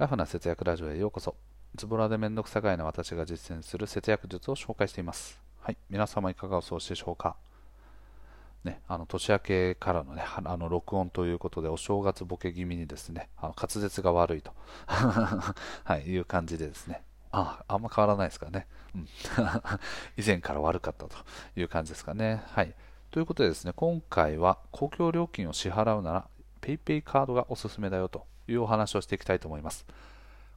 ラフな節約ラジオへようこそ。ズボラでめんどくさがいな私が実践する節約術を紹介しています。はい。皆様いかがお過ごしでしょうか？ね、あの年明けからの,、ね、あの録音ということでお正月ボケ気味にですねあの滑舌が悪いと、はい、いう感じでですねああんま変わらないですからね、うん、以前から悪かったという感じですかね。はい、ということでですね今回は公共料金を支払うなら PayPay カードがおすすめだよというお話をしていきたいと思います。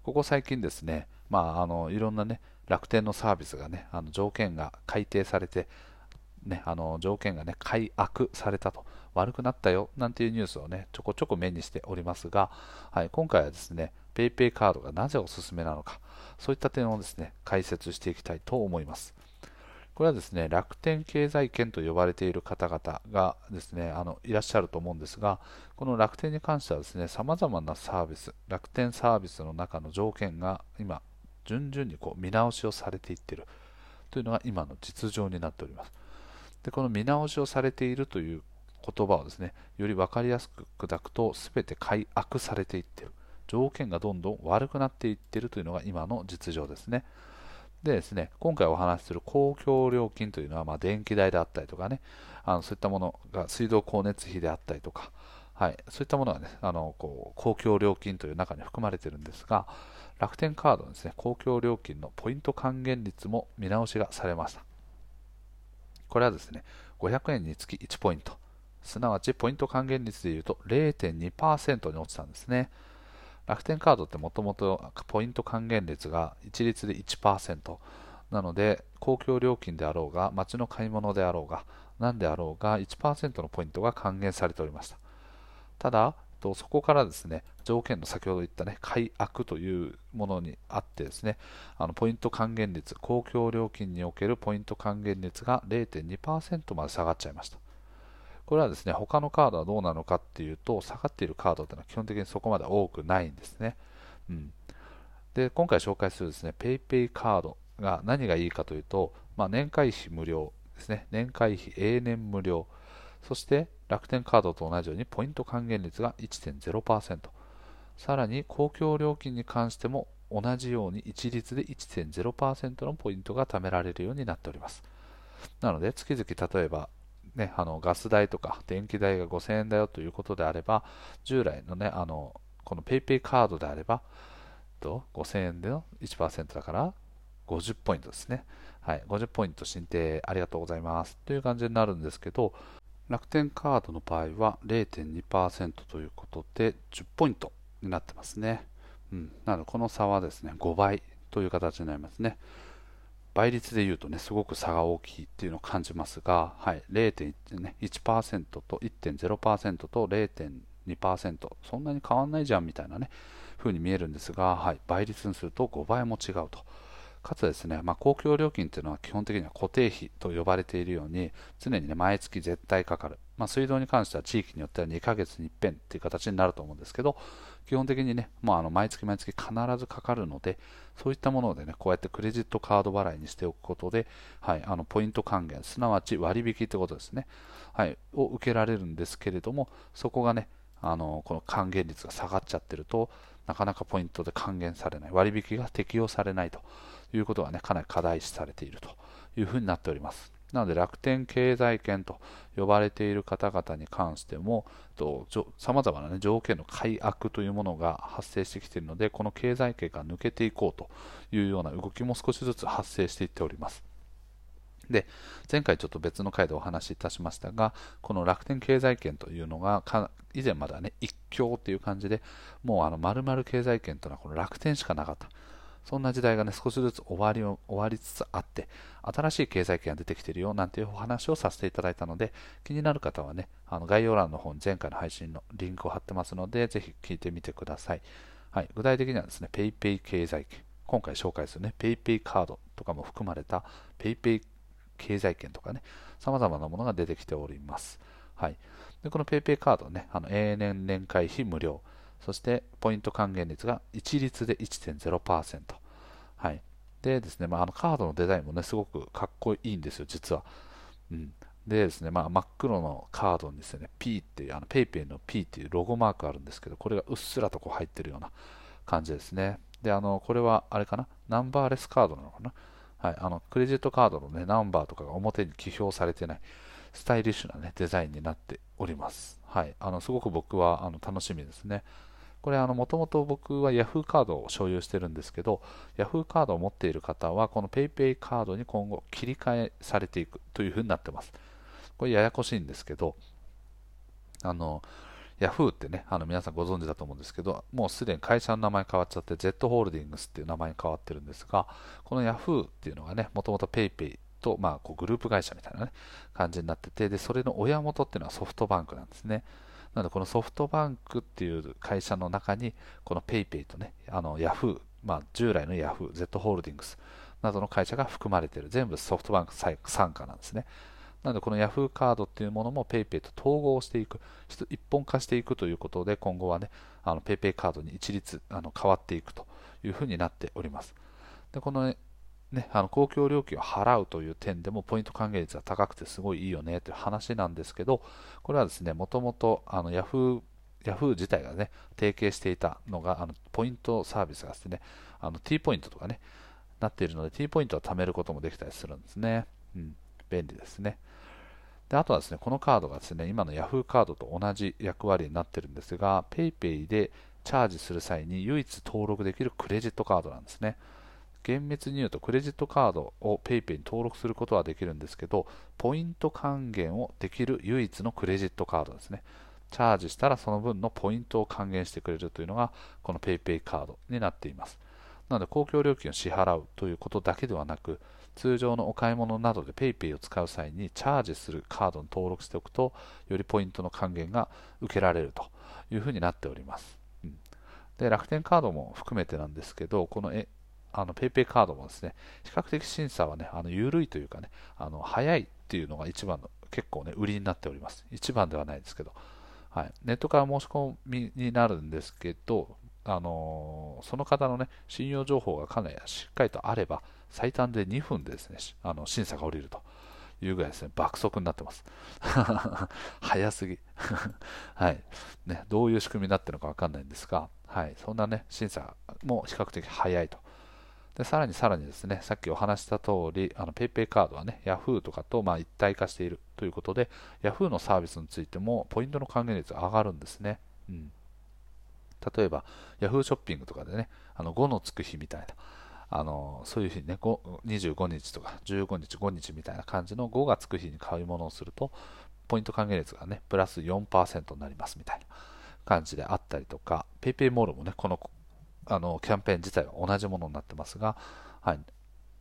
ここ最近ですね、まあ、あのいろんなね楽天のサービスがねあの条件が改定されてね、あの条件がね改悪されたと悪くなったよなんていうニュースをねちょこちょこ目にしておりますが、はい、今回はですね PayPay カードがなぜおすすめなのかそういった点をですね解説していきたいと思いますこれはですね楽天経済圏と呼ばれている方々がですねあのいらっしゃると思うんですがこの楽天に関してはですね様々なサービス楽天サービスの中の条件が今順々にこう見直しをされていっている。というのが今の実情になっております。でこの見直しをされているという言葉をですねより分かりやすく砕くと全て改悪されていっている。条件がどんどん悪くなっていっているというのが今の実情ですね。でですね今回お話しする公共料金というのは、まあ、電気代であったりとかねあのそういったものが水道光熱費であったりとか、はい、そういったものがねあのこう公共料金という中に含まれているんですが楽天カードのですね公共料金のポイント還元率も見直しがされましたこれはですね、500円につき1ポイント、すなわちポイント還元率でいうと0.2%に落ちたんですね。楽天カードってもともとポイント還元率が一律で1%なので公共料金であろうが街の買い物であろうが何であろうが1%のポイントが還元されておりました。ただそこからですね条件の先ほど言ったね改悪というものにあってですねあのポイント還元率公共料金におけるポイント還元率が0.2%まで下がっちゃいました。これはですね他のカードはどうなのかっていうと下がっているカードというのは基本的にそこまで多くないんですね、うん、で今回紹介するですね PayPay カードが何がいいかというと、まあ、年会費無料ですね。年会費永年無料。そして楽天カードと同じようにポイント還元率が1.0%さらに公共料金に関しても同じように一律で1.0%のポイントが貯められるようになっております。なので月々例えばね、あのガス代とか電気代が5000円だよということであれば従来のねあのこの PayPay カードであれば5000円での1%だから50ポイントですね。はい、50ポイント申請ありがとうございますという感じになるんですけど、楽天カードの場合は0.2%ということで10ポイントになってますね。うん、なのでこの差はですね5倍という形になりますね。倍率で言うとねすごく差が大きいっていうのを感じますが、はい、0.1%と1.0%と0.2%そんなに変わんないじゃんみたいなね風に見えるんですが、はい、倍率にすると5倍も違うと。かつですね、まあ、公共料金というのは基本的には固定費と呼ばれているように常にね毎月絶対かかる、まあ、水道に関しては地域によっては2ヶ月に一遍という形になると思うんですけど基本的にね、まあ、あの毎月毎月必ずかかるのでそういったものでねこうやってクレジットカード払いにしておくことで、はい、あのポイント還元すなわち割引ということですね、はい、を受けられるんですけれどもそこがねあのこの還元率が下がっちゃってるとなかなかポイントで還元されない割引が適用されないということがね、かなり課題視されているというふうになっております。なので楽天経済圏と呼ばれている方々に関しても、さまざまな、ね、条件の改悪というものが発生してきているので、この経済圏が抜けていこうというような動きも少しずつ発生していっております。で前回ちょっと別の回でお話しいたしましたがこの楽天経済圏というのが以前まではね一強っていう感じでもうあの丸々経済圏というのはこの楽天しかなかったそんな時代がね、少しずつ終わりを終わりつつあって、新しい経済圏が出てきてるよなんていうお話をさせていただいたので、気になる方はね、あの概要欄の方に前回の配信のリンクを貼ってますので、ぜひ聞いてみてください。はい、具体的にはですね、PayPay 経済圏、今回紹介するね、PayPay カードとかも含まれた PayPay 経済圏とかね、様々なものが出てきております。はい、でこの PayPay カードね、あの永年年会費無料、そしてポイント還元率が一律で1.0%。はい。でですね、まあ、あのカードのデザインもね、すごくかっこいいんですよ、実は。うん。でですね、まあ、真っ黒のカードにですね、P っていう、あの PayPay の P っていうロゴマークあるんですけど、これがうっすらとこう入ってるような感じですね。で、あの、これは、あれかな？ナンバーレスカードなのかな？はい、あの、クレジットカードのね、ナンバーとかが表に記表されてない、スタイリッシュなね、デザインになっております。はい、あの、すごく僕は、あの、楽しみですね。これ、あの、もともと僕は Yahoo カードを所有してるんですけど、Yahoo カードを持っている方は、この PayPay カードに今後切り替えされていくというふうになってます。これややこしいんですけど、あの、ヤフーってね、あの皆さんご存知だと思うんですけど、もうすでに会社の名前変わっちゃって、Z ホールディングスっていう名前に変わってるんですが、このヤフーっていうのがね、もともと PayPay と、まあ、こうグループ会社みたいな、ね、感じになってて、で、それの親元っていうのはソフトバンクなんですね。なので、このソフトバンクっていう会社の中に、この PayPay とね、あのヤフー、まあ、従来のヤフー、Z ホールディングスなどの会社が含まれている、全部ソフトバンク傘下なんですね。なので、この Yahoo カードっていうものも PayPay と統合していく、一本化していくということで、今後はね、PayPay カードに一律あの変わっていくというふうになっております。でこのね、ねあの公共料金を払うという点でもポイント還元率が高くてすごいいいよねという話なんですけど、これはですね、もともと Yahoo ヤフー自体がね、提携していたのが、あのポイントサービスがですね、あの T ポイントとかね、なっているので、T ポイントを貯めることもできたりするんですね。うん、便利ですね。であとはですね、このカードがですね、今の Yahoo カードと同じ役割になってるんですが、PayPay でチャージする際に唯一登録できるクレジットカードなんですね。厳密に言うとクレジットカードを PayPay に登録することはできるんですけど、ポイント還元をできる唯一のクレジットカードですね。チャージしたらその分のポイントを還元してくれるというのがこの PayPay カードになっています。なので公共料金を支払うということだけではなく、通常のお買い物などで PayPay を使う際にチャージするカードに登録しておくと、よりポイントの還元が受けられるというふうになっております。で楽天カードも含めてなんですけど、このあの PayPay カードもですね、比較的審査はね、あの緩いというかね、あの早いっていうのが一番の結構ね、売りになっております。一番ではないですけど、はい、ネットから申し込みになるんですけど、あのー、その方のね、信用情報がかなりしっかりとあれば、最短で2分でですね、あの審査が下りるというぐらいですね、爆速になってます。早すぎ。はい。ね、どういう仕組みになってるのかわかんないんですが、はい。そんなね、審査も比較的早いと。で、さらにさらにですね、さっきお話した通り、あの、PayPay カードはね、Yahoo とかとま一体化しているということで、Yahoo のサービスについてもポイントの還元率が上がるんですね。うん。例えば、Yahoo ショッピングとかでね、あの5のつく日みたいな、あのそういうふうにね、25日とか15日、5日みたいな感じの5がつく日に買い物をすると、ポイント還元率がね、プラス4%になりますみたいな感じであったりとか、PayPay モールもね、このあのキャンペーン自体は同じものになってますが、はい、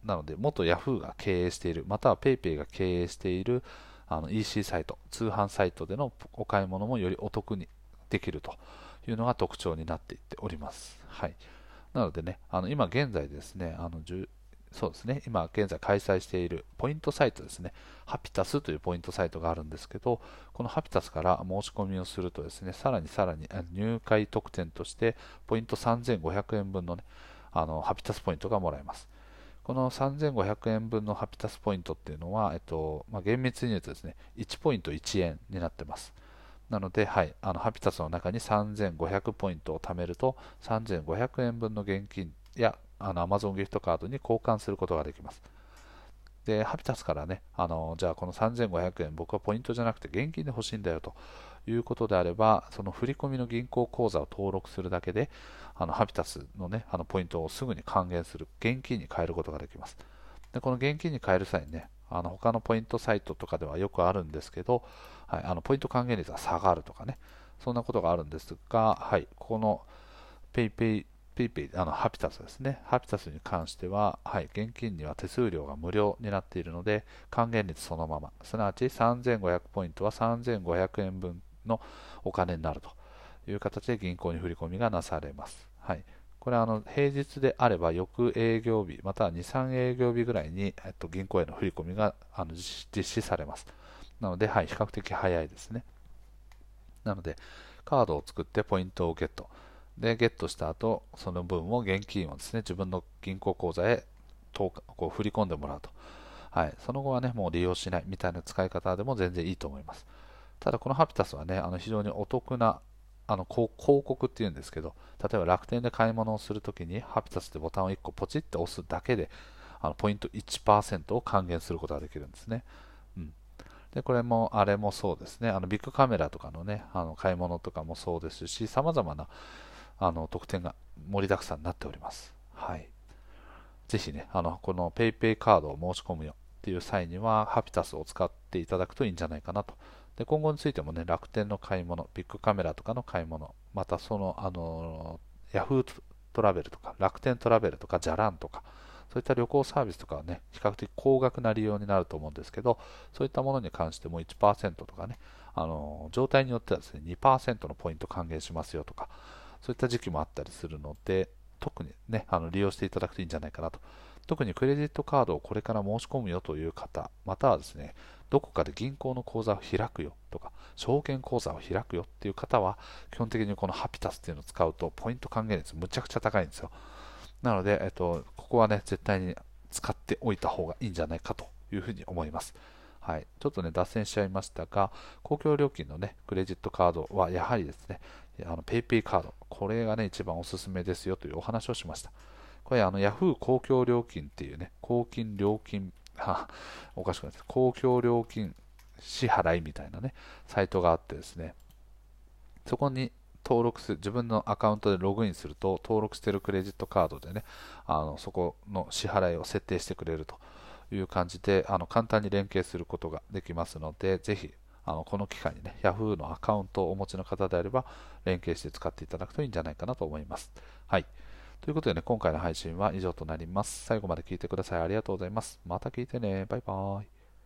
なので、元 Yahoo が経営している、または PayPay が経営しているあの EC サイト、通販サイトでのお買い物もよりお得にできるというのが特徴になっていっております。はいなのでね、あの今現在ですね、あのそうですね、今現在開催しているポイントサイトですね、ハピタスというポイントサイトがあるんですけど、このハピタスから申し込みをするとですね、さらにさらに入会特典として、ポイント3500円分のね、あのハピタスポイントがもらえます。この3500円分のハピタスポイントっていうのは、えっとまあ、厳密に言うとですね、1ポイント1円になってます。なので、はい、あのハピタスの中に3500ポイントを貯めると、3500円分の現金やあの Amazon ギフトカードに交換することができます。で、ハピタスからね、あのじゃあこの3500円、僕はポイントじゃなくて現金で欲しいんだよということであれば、その振り込みの銀行口座を登録するだけで、あのハピタスのね、あのポイントをすぐに還元する、現金に変えることができます。で、この現金に変える際にね、あの他のポイントサイトとかではよくあるんですけど、はい、あのポイント還元率が下がるとかね、そんなことがあるんですが、はい、この PayPay ペイペイあのハピタスですね。ハピタスに関しては、はい、現金には手数料が無料になっているので、還元率そのまま、すなわち3500ポイントは3500円分のお金になるという形で銀行に振り込みがなされます。はい、これはあの平日であれば翌営業日、または2、3営業日ぐらいに、えっと、銀行への振り込みがあの実施されます。なので、はい、比較的早いですね。なので、カードを作ってポイントをゲット。で、ゲットした後、その分を現金をですね、自分の銀行口座へこう振り込んでもらうと。はい、その後はね、もう利用しないみたいな使い方でも全然いいと思います。ただ、このハピタスはね、あの非常にお得なあの広告っていうんですけど、例えば楽天で買い物をするときに、ハピタスってボタンを1個ポチって押すだけで、あのポイント1%を還元することができるんですね。うん、でこれも、あれもそうですね、あのビッグカメラとかのね、あの買い物とかもそうですし、さまざまなあの特典が盛りだくさんになっております。はい。ぜひね、あのこの PayPay カードを申し込むよっていう際には、ハピタスを使っていただくといいんじゃないかなと。で今後についてもね、楽天の買い物、ビッグカメラとかの買い物、またその、あの、ヤフートラベルとか、楽天トラベルとか、じゃらんとか、そういった旅行サービスとかはね、比較的高額な利用になると思うんですけど、そういったものに関しても1%とかね、あの状態によってはですね、2%のポイント還元しますよとか、そういった時期もあったりするので、特にね、あの利用していただくといいんじゃないかなと。特にクレジットカードをこれから申し込むよという方、またはですね、どこかで銀行の口座を開くよとか、証券口座を開くよっていう方は、基本的にこのハピタスっていうのを使うと、ポイント還元率むちゃくちゃ高いんですよ。なので、えっと、ここはね、絶対に使っておいた方がいいんじゃないかというふうに思います。はい、ちょっとね、脱線しちゃいましたが、公共料金のね、クレジットカードはやはりですね、あの PayPay カード、これがね、一番おすすめですよというお話をしました。これ、あの Yahoo 公共料金っていうね、公金料金、はおかしくないです。公共料金支払いみたいなね、サイトがあってですね、そこに登録する、自分のアカウントでログインすると、登録してるクレジットカードでね、あのそこの支払いを設定してくれるという感じで、あの簡単に連携することができますので、ぜひ、あのこの機会にね、Yahoo のアカウントをお持ちの方であれば、連携して使っていただくといいんじゃないかなと思います。はい。ということでね、今回の配信は以上となります。最後まで聞いてください。ありがとうございます。また聞いてね。バイバーイ。